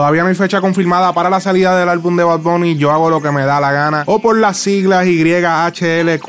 Todavía no hay fecha confirmada para la salida del álbum de Bad Bunny. Yo hago lo que me da la gana. O por las siglas YHLQMDLG.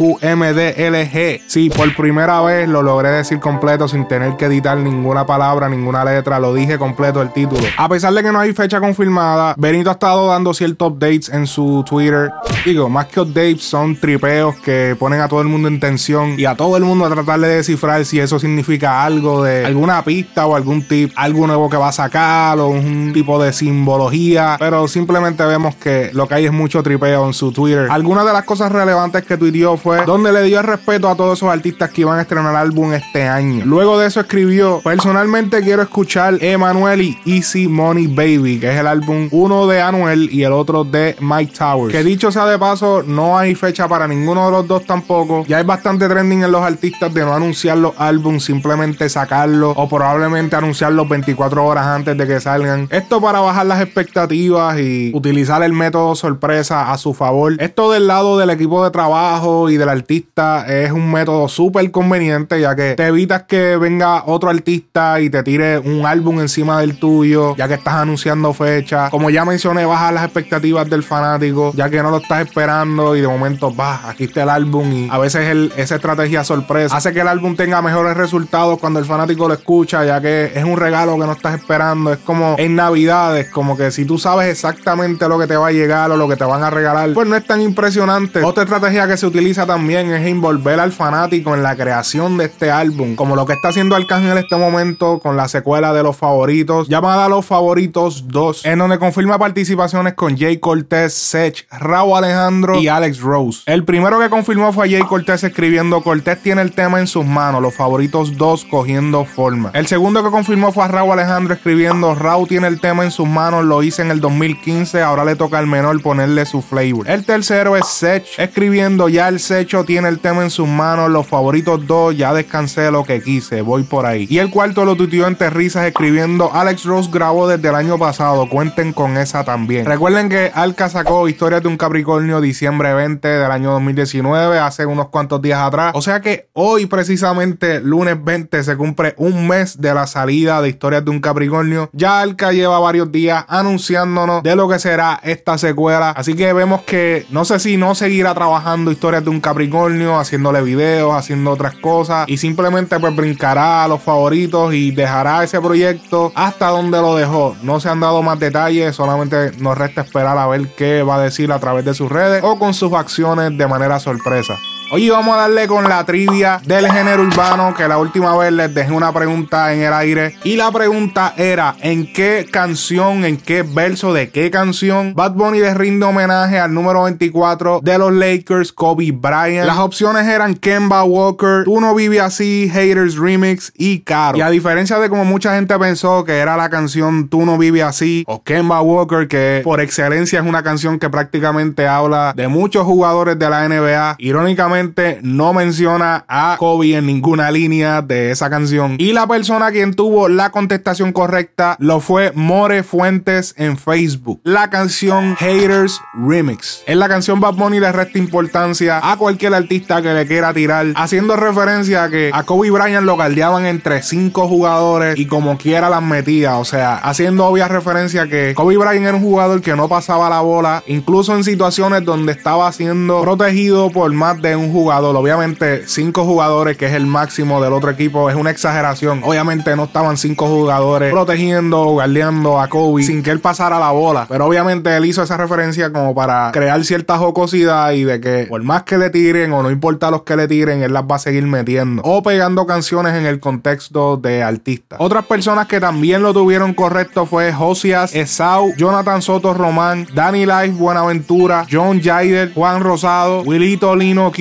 Sí, por primera vez lo logré decir completo sin tener que editar ninguna palabra, ninguna letra. Lo dije completo el título. A pesar de que no hay fecha confirmada, Benito ha estado dando ciertos updates en su Twitter. Digo, más que updates, son tripeos que ponen a todo el mundo en tensión y a todo el mundo a tratar de descifrar si eso significa algo de alguna pista o algún tip, algo nuevo que va a sacar o un tipo de simbología. Pero simplemente vemos que lo que hay es mucho tripeo en su Twitter. Algunas de las cosas relevantes que tuiteó fue donde le dio el respeto a todos esos artistas que iban a estrenar álbum este año. Luego de eso escribió, personalmente quiero escuchar Emanuel y Easy Money Baby, que es el álbum uno de Anuel y el otro de Mike Towers. Que dicho sea de paso, no hay fecha para ninguno de los dos tampoco. Ya hay bastante trending en los artistas de no anunciar los álbumes, simplemente sacarlos o probablemente anunciarlos 24 horas antes de que salgan. Esto para bajar las expectativas y utilizar el método sorpresa a su favor. Esto del lado del equipo de trabajo y del artista es un método súper conveniente ya que te evitas que venga otro artista y te tire un álbum encima del tuyo ya que estás anunciando fecha. Como ya mencioné, baja las expectativas del fanático ya que no lo estás esperando y de momento, va, aquí está el álbum y a veces el, esa estrategia sorpresa hace que el álbum tenga mejores resultados cuando el fanático lo escucha ya que es un regalo que no estás esperando. Es como en Navidades, como que si tú sabes exactamente lo que te va a llegar o lo que te van a regalar, pues no es tan impresionante. Otra estrategia que se utiliza también es envolver al fanático en la creación de este álbum, como lo que está haciendo Arcángel en este momento con la secuela de Los Favoritos, llamada Los Favoritos 2, en donde confirma participaciones con Jay Cortez, Sech, Raúl Alejandro y Alex Rose. El primero que confirmó fue Jay Cortez escribiendo Cortez tiene el tema en sus manos, Los Favoritos 2 cogiendo forma. El segundo que confirmó fue a Raúl Alejandro escribiendo Raúl tiene el tema en sus manos, lo hice en el 2015, ahora le toca al menor ponerle su flavor. El tercero es Sech escribiendo ya el Secho tiene el tema en sus manos, Los Favoritos 2 ya descansé lo que quise, voy por ahí. Y el cuarto lo tuiteó entre risas escribiendo Alex Rose grabó desde el año pasado, cuenten con esa también. Recuerden que Alca sacó Historias de un Capricornio diciembre 20 del año 2019, hace unos cuantos días atrás. O sea que hoy precisamente, lunes 20, se cumple un mes de la salida de Historias de un Capricornio. Ya Alca lleva varios días anunciándonos de lo que será esta secuela. Así que vemos que no sé si no seguirá trabajando Historias de un Capricornio, haciéndole videos, haciendo otras cosas. Y simplemente pues brincará a los favoritos y dejará ese proyecto hasta donde lo dejó. No se han dado más detalles, solamente nos resta esperar a ver qué va a decir a través de sus redes o con sus acciones de manera sorpresa. Hoy vamos a darle con la trivia del género urbano, que la última vez les dejé una pregunta en el aire. Y la pregunta era, ¿en qué canción, en qué verso de qué canción Bad Bunny le rinde homenaje al número 24 de los Lakers, Kobe Bryant? Las opciones eran Kemba Walker, Tú no vives así, Haters Remix y Caro. Y a diferencia de como mucha gente pensó que era la canción Tú no vives así o Kemba Walker, que por excelencia es una canción que prácticamente habla de muchos jugadores de la NBA, irónicamente no menciona a Kobe en ninguna línea de esa canción. Y la persona quien tuvo la contestación correcta lo fue More Fuentes en Facebook. La canción Haters Remix. En la canción Bad Bunny le resta importancia a cualquier artista que le quiera tirar, haciendo referencia a que a Kobe Bryant lo galdeaban entre cinco jugadores y como quiera las metía. O sea, haciendo obvia referencia a que Kobe Bryant era un jugador que no pasaba la bola, incluso en situaciones donde estaba siendo protegido por más de un jugador. Obviamente, cinco jugadores, que es el máximo del otro equipo, es una exageración. Obviamente, no estaban cinco jugadores protegiendo o guardiando a Kobe sin que él pasara la bola. Pero obviamente, él hizo esa referencia como para crear cierta jocosidad y de que por más que le tiren o no importa los que le tiren, él las va a seguir metiendo o pegando canciones en el contexto de artistas. Otras personas que también lo tuvieron correcto fue Josias, Esau, Jonathan Soto Román, Danny Life Buenaventura, John Jaider, Juan Rosado, Wilito Lino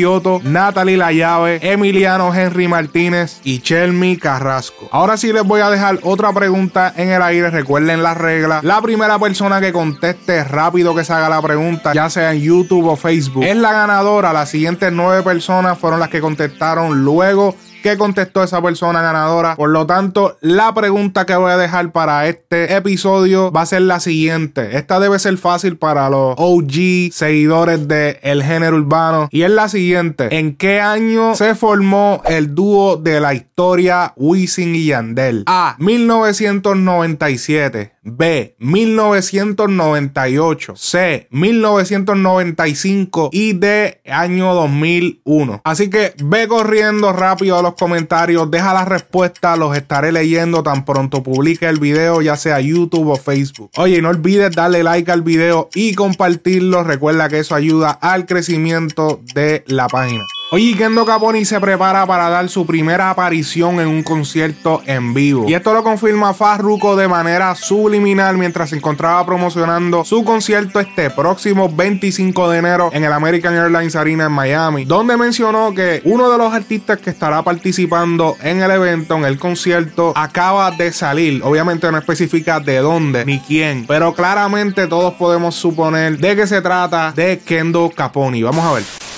Natalie La Llave, Emiliano Henry Martínez y Chelmi Carrasco. Ahora sí les voy a dejar otra pregunta en el aire. Recuerden las reglas. La primera persona que conteste rápido que se haga la pregunta, ya sea en YouTube o Facebook, es la ganadora. Las siguientes nueve personas fueron las que contestaron luego que contestó esa persona ganadora. Por lo tanto, la pregunta que voy a dejar para este episodio va a ser la siguiente. Esta debe ser fácil para los OG seguidores del el género urbano. Y es la siguiente. ¿En qué año se formó el dúo de la historia Wisin y Yandel? A. 1997. B. 1998. C. 1995. Y D. Año 2001. Así que ve corriendo rápido a los comentarios. Deja las respuestas. Los estaré leyendo tan pronto publique el video, ya sea YouTube o Facebook. Oye, no olvides darle like al video y compartirlo. Recuerda que eso ayuda al crecimiento de la página. Oye, Kendo Caponi se prepara para dar su primera aparición en un concierto en vivo. Y esto lo confirma Farruko de manera subliminal mientras se encontraba promocionando su concierto este próximo 25 de enero en el American Airlines Arena en Miami, donde mencionó que uno de los artistas que estará participando en el evento, en el concierto, acaba de salir. Obviamente no especifica de dónde ni quién, pero claramente todos podemos suponer de que se trata de Kendo Caponi. Vamos a ver.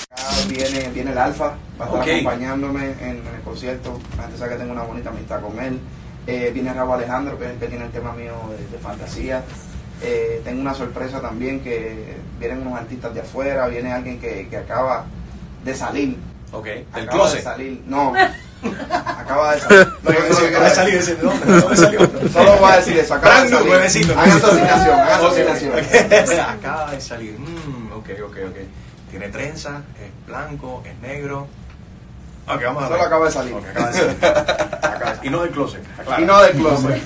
Viene, viene el Alfa, va a estar acompañándome en, el concierto. La gente sabe que tengo una bonita amistad con él. Eh, viene Raúl Alejandro, que es el que tiene el tema mío de, fantasía. Eh, tengo una sorpresa también que vienen unos artistas de afuera, viene alguien que, que acaba de salir. Ok, ¿El acaba de salir, no. Acaba de salir. No, acaba de salir ese ¿dónde? salió? Solo voy a decir eso, acaba de salir. Hagan su asignación, hagan su asignación. Acaba de salir. Mm, ok, ok, ok. Tiene trenza, es blanco, es negro. Ok, vamos a ver. Solo acaba de salir. Okay, acaba de salir. Y no del closet. Y no del closet.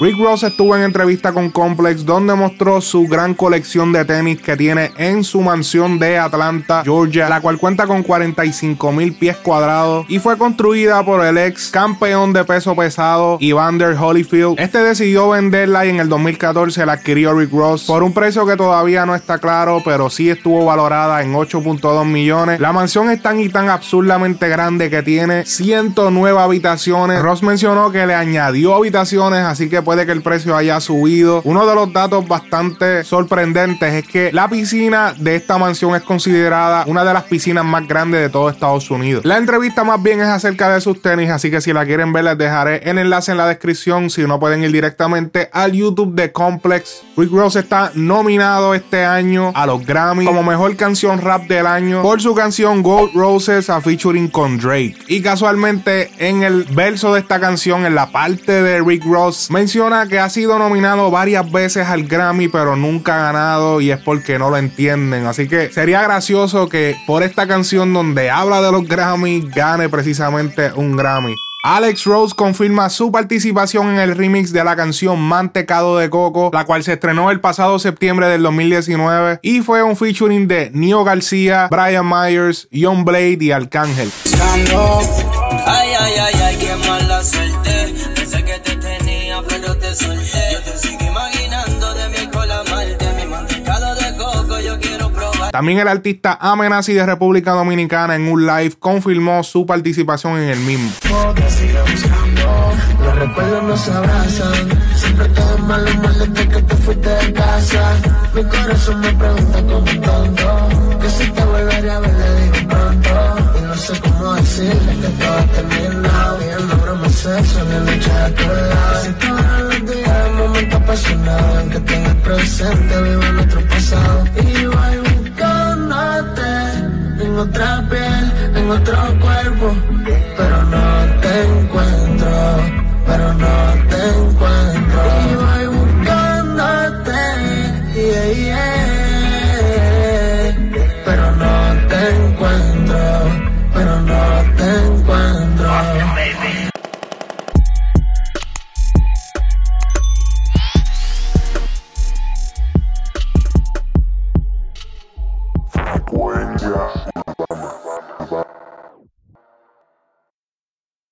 Rick Ross estuvo en entrevista con Complex donde mostró su gran colección de tenis que tiene en su mansión de Atlanta, Georgia, la cual cuenta con 45 mil pies cuadrados y fue construida por el ex campeón de peso pesado Evander Holyfield. Este decidió venderla y en el 2014 la adquirió Rick Ross por un precio que todavía no está claro, pero sí estuvo valorada en 8.2 millones. La mansión es tan y tan absurdamente grande que tiene 109 habitaciones. Ross mencionó que le añadió habitaciones así que puede que el precio haya subido. Uno de los datos bastante sorprendentes es que la piscina de esta mansión es considerada una de las piscinas más grandes de todo Estados Unidos. La entrevista más bien es acerca de sus tenis, así que si la quieren ver les dejaré el enlace en la descripción. Si no pueden ir directamente al YouTube de Complex. Rick Ross está nominado este año a los Grammy como mejor canción rap del año por su canción Gold Roses a featuring con Drake. Y casualmente en el verso de esta canción, en la parte de Rick Ross menciona que ha sido nominado varias veces al Grammy, pero nunca ha ganado y es porque no lo entienden. Así que sería gracioso que por esta canción donde habla de los Grammy gane precisamente un Grammy. Alex Rose confirma su participación en el remix de la canción Mantecado de Coco, la cual se estrenó el pasado septiembre del 2019 y fue un featuring de Nio García, Brian Myers, Young Blade y Arcángel. También el artista Amenazi de República Dominicana en un live confirmó su participación en el mismo. Los recuerdos nos abrazan, siempre todo malo, malo desde que te fuiste de casa. Mi corazón me pregunta como tonto, que si te volvería a ver le digo pronto. Y no sé cómo decirle que todo ha terminado. Y el nombre me sexo en la noche a tu lado. Apasionado en que tengas presente, vivo nuestro pasado. Y voy en otra piel, en otro cuerpo,